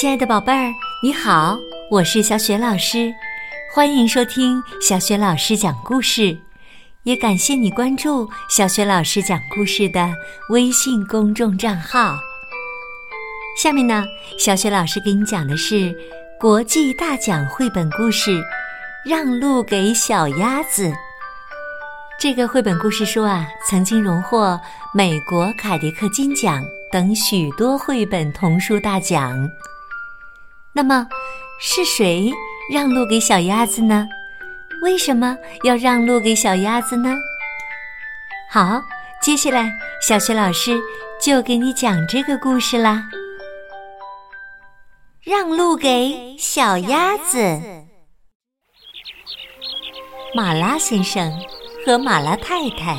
亲爱的宝贝儿，你好，我是小雪老师，欢迎收听小雪老师讲故事，也感谢你关注小雪老师讲故事的微信公众账号。下面呢，小雪老师给你讲的是国际大奖绘本故事《让路给小鸭子》。这个绘本故事书啊，曾经荣获美国凯迪克金奖等许多绘本童书大奖。那么，是谁让路给小鸭子呢？为什么要让路给小鸭子呢？好，接下来小雪老师就给你讲这个故事啦。让路给小鸭子。马拉先生和马拉太太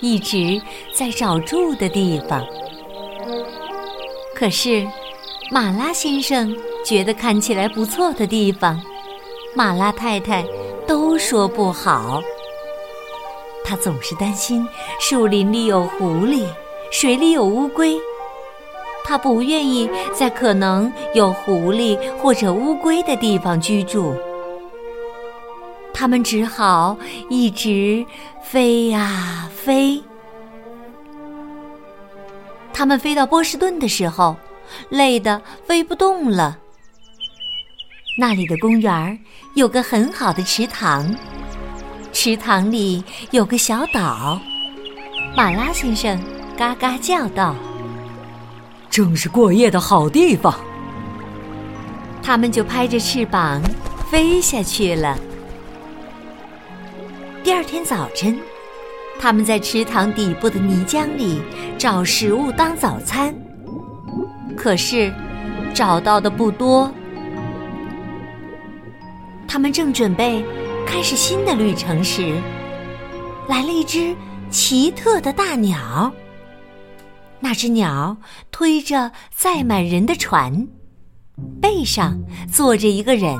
一直在找住的地方，可是马拉先生。觉得看起来不错的地方，马拉太太都说不好。她总是担心树林里有狐狸，水里有乌龟。她不愿意在可能有狐狸或者乌龟的地方居住。他们只好一直飞呀飞。他们飞到波士顿的时候，累得飞不动了。那里的公园有个很好的池塘，池塘里有个小岛。马拉先生嘎嘎叫道：“正是过夜的好地方。”他们就拍着翅膀飞下去了。第二天早晨，他们在池塘底部的泥浆里找食物当早餐，可是找到的不多。他们正准备开始新的旅程时，来了一只奇特的大鸟。那只鸟推着载满人的船，背上坐着一个人。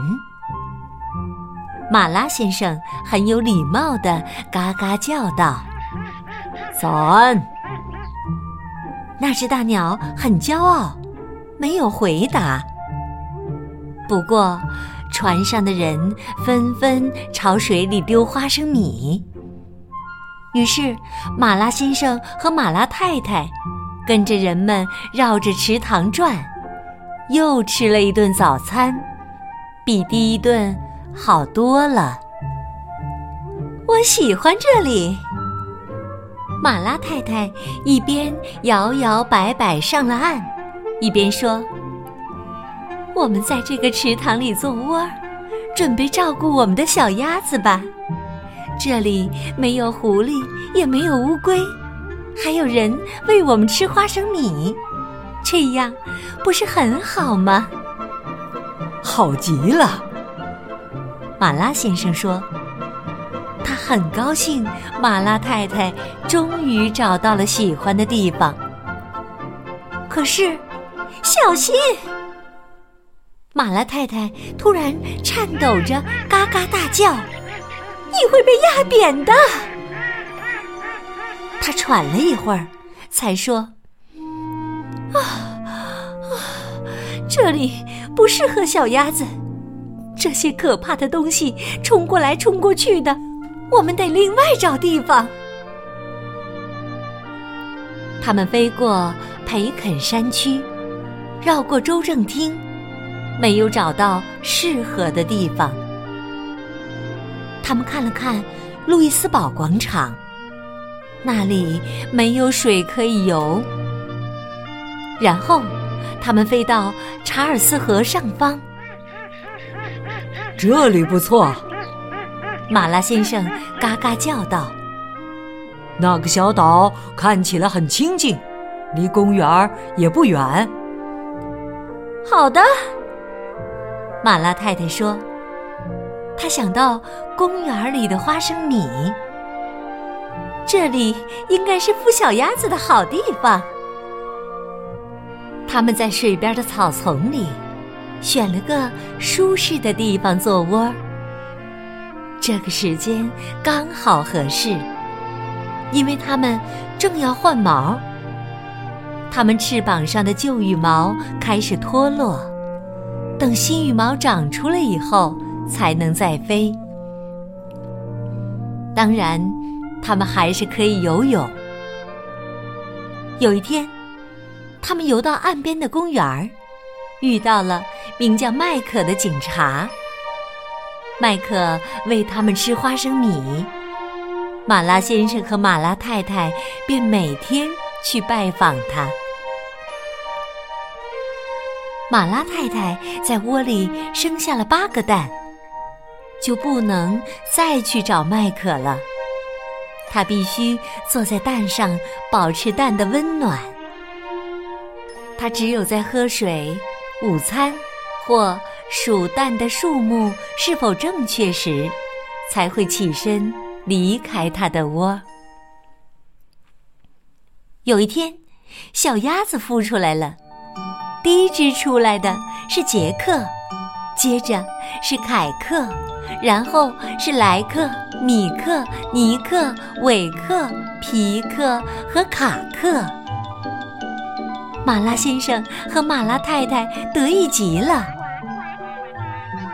马拉先生很有礼貌的嘎嘎叫道：“早安！”那只大鸟很骄傲，没有回答。不过。船上的人纷纷朝水里丢花生米，于是马拉先生和马拉太太跟着人们绕着池塘转，又吃了一顿早餐，比第一顿好多了。我喜欢这里，马拉太太一边摇摇摆摆上了岸，一边说。我们在这个池塘里做窝，准备照顾我们的小鸭子吧。这里没有狐狸，也没有乌龟，还有人喂我们吃花生米，这样不是很好吗？好极了，马拉先生说。他很高兴，马拉太太终于找到了喜欢的地方。可是，小心！马拉太太突然颤抖着，嘎嘎大叫：“你会被压扁的！”他喘了一会儿，才说：“啊啊，这里不适合小鸭子，这些可怕的东西冲过来冲过去的，我们得另外找地方。”他们飞过培肯山区，绕过州政厅。没有找到适合的地方，他们看了看路易斯堡广场，那里没有水可以游。然后，他们飞到查尔斯河上方，这里不错。马拉先生嘎嘎叫道：“那个小岛看起来很清静，离公园也不远。”好的。马拉太太说：“她想到公园里的花生米，这里应该是孵小鸭子的好地方。”他们在水边的草丛里选了个舒适的地方做窝。这个时间刚好合适，因为它们正要换毛，它们翅膀上的旧羽毛开始脱落。等新羽毛长出来以后才能再飞。当然，它们还是可以游泳。有一天，他们游到岸边的公园儿，遇到了名叫麦克的警察。麦克喂他们吃花生米，马拉先生和马拉太太便每天去拜访他。马拉太太在窝里生下了八个蛋，就不能再去找麦克了。她必须坐在蛋上，保持蛋的温暖。他只有在喝水、午餐或数蛋的数目是否正确时，才会起身离开他的窝。有一天，小鸭子孵出来了。第一只出来的是杰克，接着是凯克，然后是莱克、米克、尼克、韦克、皮克和卡克。马拉先生和马拉太太得意极了。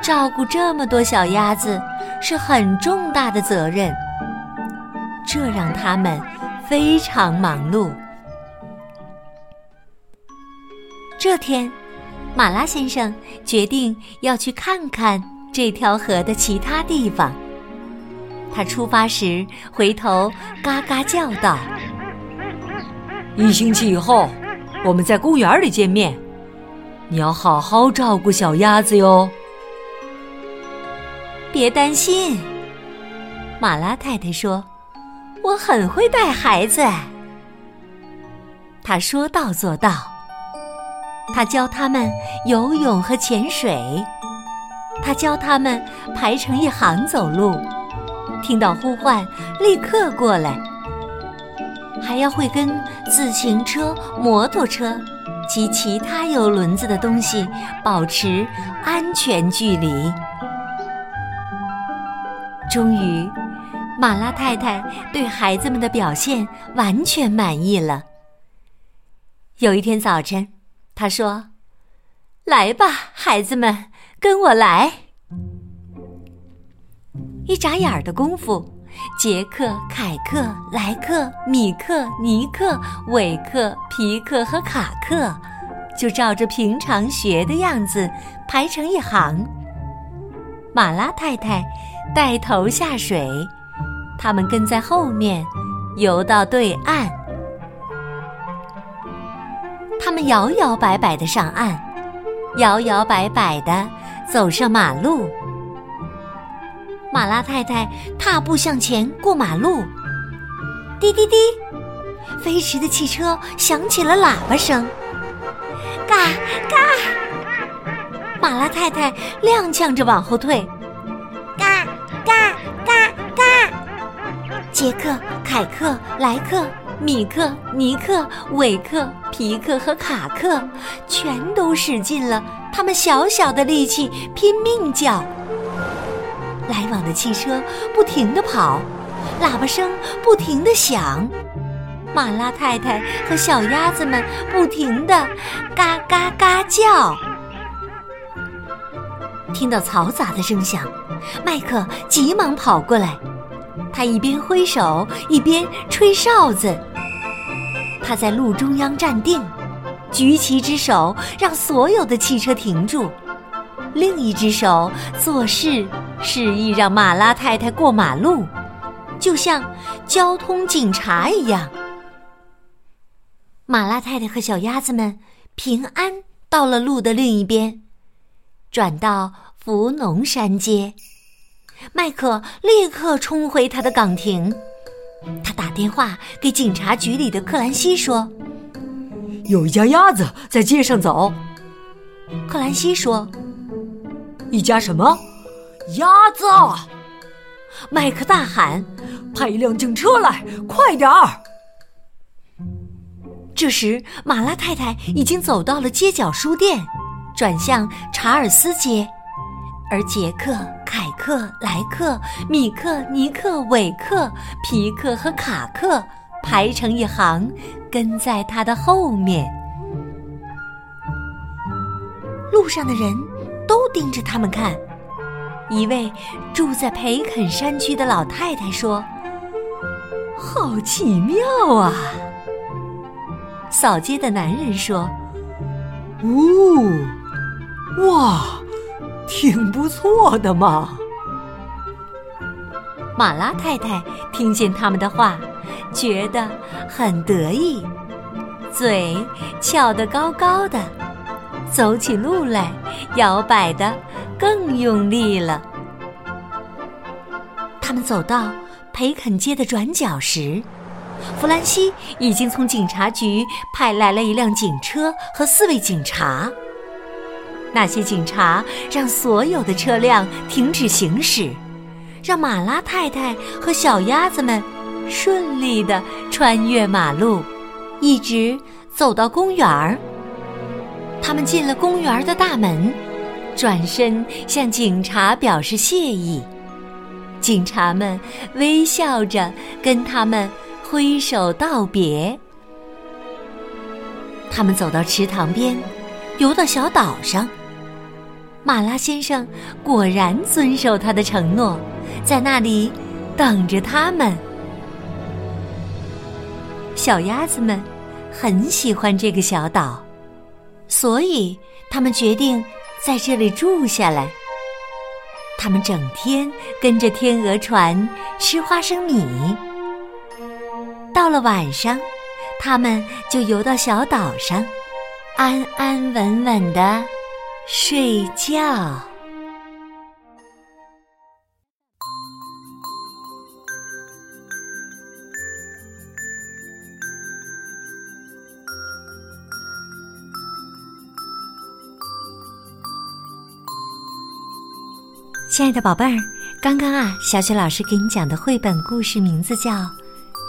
照顾这么多小鸭子是很重大的责任，这让他们非常忙碌。这天，马拉先生决定要去看看这条河的其他地方。他出发时回头嘎嘎叫道：“一星期以后，我们在公园里见面。你要好好照顾小鸭子哟。”别担心，马拉太太说：“我很会带孩子。”他说到做到。他教他们游泳和潜水，他教他们排成一行走路，听到呼唤立刻过来，还要会跟自行车、摩托车及其他有轮子的东西保持安全距离。终于，马拉太太对孩子们的表现完全满意了。有一天早晨。他说：“来吧，孩子们，跟我来。”一眨眼的功夫，杰克、凯克、莱克、米克、尼克、韦克、皮克和卡克就照着平常学的样子排成一行。马拉太太带头下水，他们跟在后面游到对岸。摇摇摆摆的上岸，摇摇摆摆的走上马路。马拉太太踏步向前过马路，滴滴滴，飞驰的汽车响起了喇叭声。嘎嘎，马拉太太踉跄着往后退。嘎嘎嘎嘎，杰克、凯克、莱克。米克、尼克、韦克、皮克和卡克全都使尽了他们小小的力气，拼命叫。来往的汽车不停地跑，喇叭声不停地响，马拉太太和小鸭子们不停地嘎嘎嘎叫。听到嘈杂的声响，麦克急忙跑过来，他一边挥手一边吹哨子。他在路中央站定，举起一只手让所有的汽车停住，另一只手做事示意让马拉太太过马路，就像交通警察一样。马拉太太和小鸭子们平安到了路的另一边，转到福农山街，麦克立刻冲回他的岗亭。他打电话给警察局里的克兰西说：“有一家鸭子在街上走。”克兰西说：“一家什么？鸭子？”麦克大喊：“派一辆警车来，快点儿！”这时，马拉太太已经走到了街角书店，转向查尔斯街。而杰克、凯克、莱克、米克、尼克、韦克、皮克和卡克排成一行，跟在他的后面。路上的人都盯着他们看。一位住在培肯山区的老太太说：“好奇妙啊！”扫街的男人说：“哦，哇，挺不错的嘛。”马拉太太听见他们的话，觉得很得意，嘴翘得高高的，走起路来摇摆的更用力了。他们走到培肯街的转角时，弗兰西已经从警察局派来了一辆警车和四位警察。那些警察让所有的车辆停止行驶。让马拉太太和小鸭子们顺利的穿越马路，一直走到公园儿。他们进了公园的大门，转身向警察表示谢意。警察们微笑着跟他们挥手道别。他们走到池塘边，游到小岛上。马拉先生果然遵守他的承诺。在那里等着他们。小鸭子们很喜欢这个小岛，所以他们决定在这里住下来。他们整天跟着天鹅船吃花生米。到了晚上，他们就游到小岛上，安安稳稳的睡觉。亲爱的宝贝儿，刚刚啊，小雪老师给你讲的绘本故事名字叫《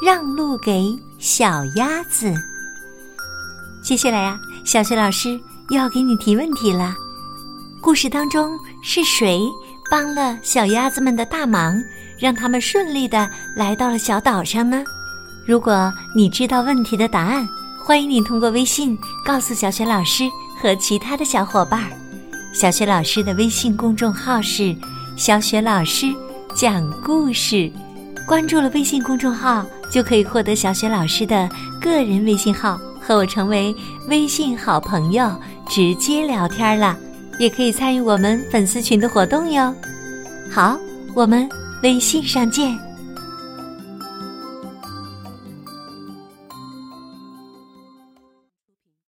让路给小鸭子》。接下来呀，小雪老师又要给你提问题了。故事当中是谁帮了小鸭子们的大忙，让他们顺利的来到了小岛上呢？如果你知道问题的答案，欢迎你通过微信告诉小雪老师和其他的小伙伴。小雪老师的微信公众号是。小雪老师讲故事，关注了微信公众号，就可以获得小雪老师的个人微信号，和我成为微信好朋友，直接聊天了。也可以参与我们粉丝群的活动哟。好，我们微信上见。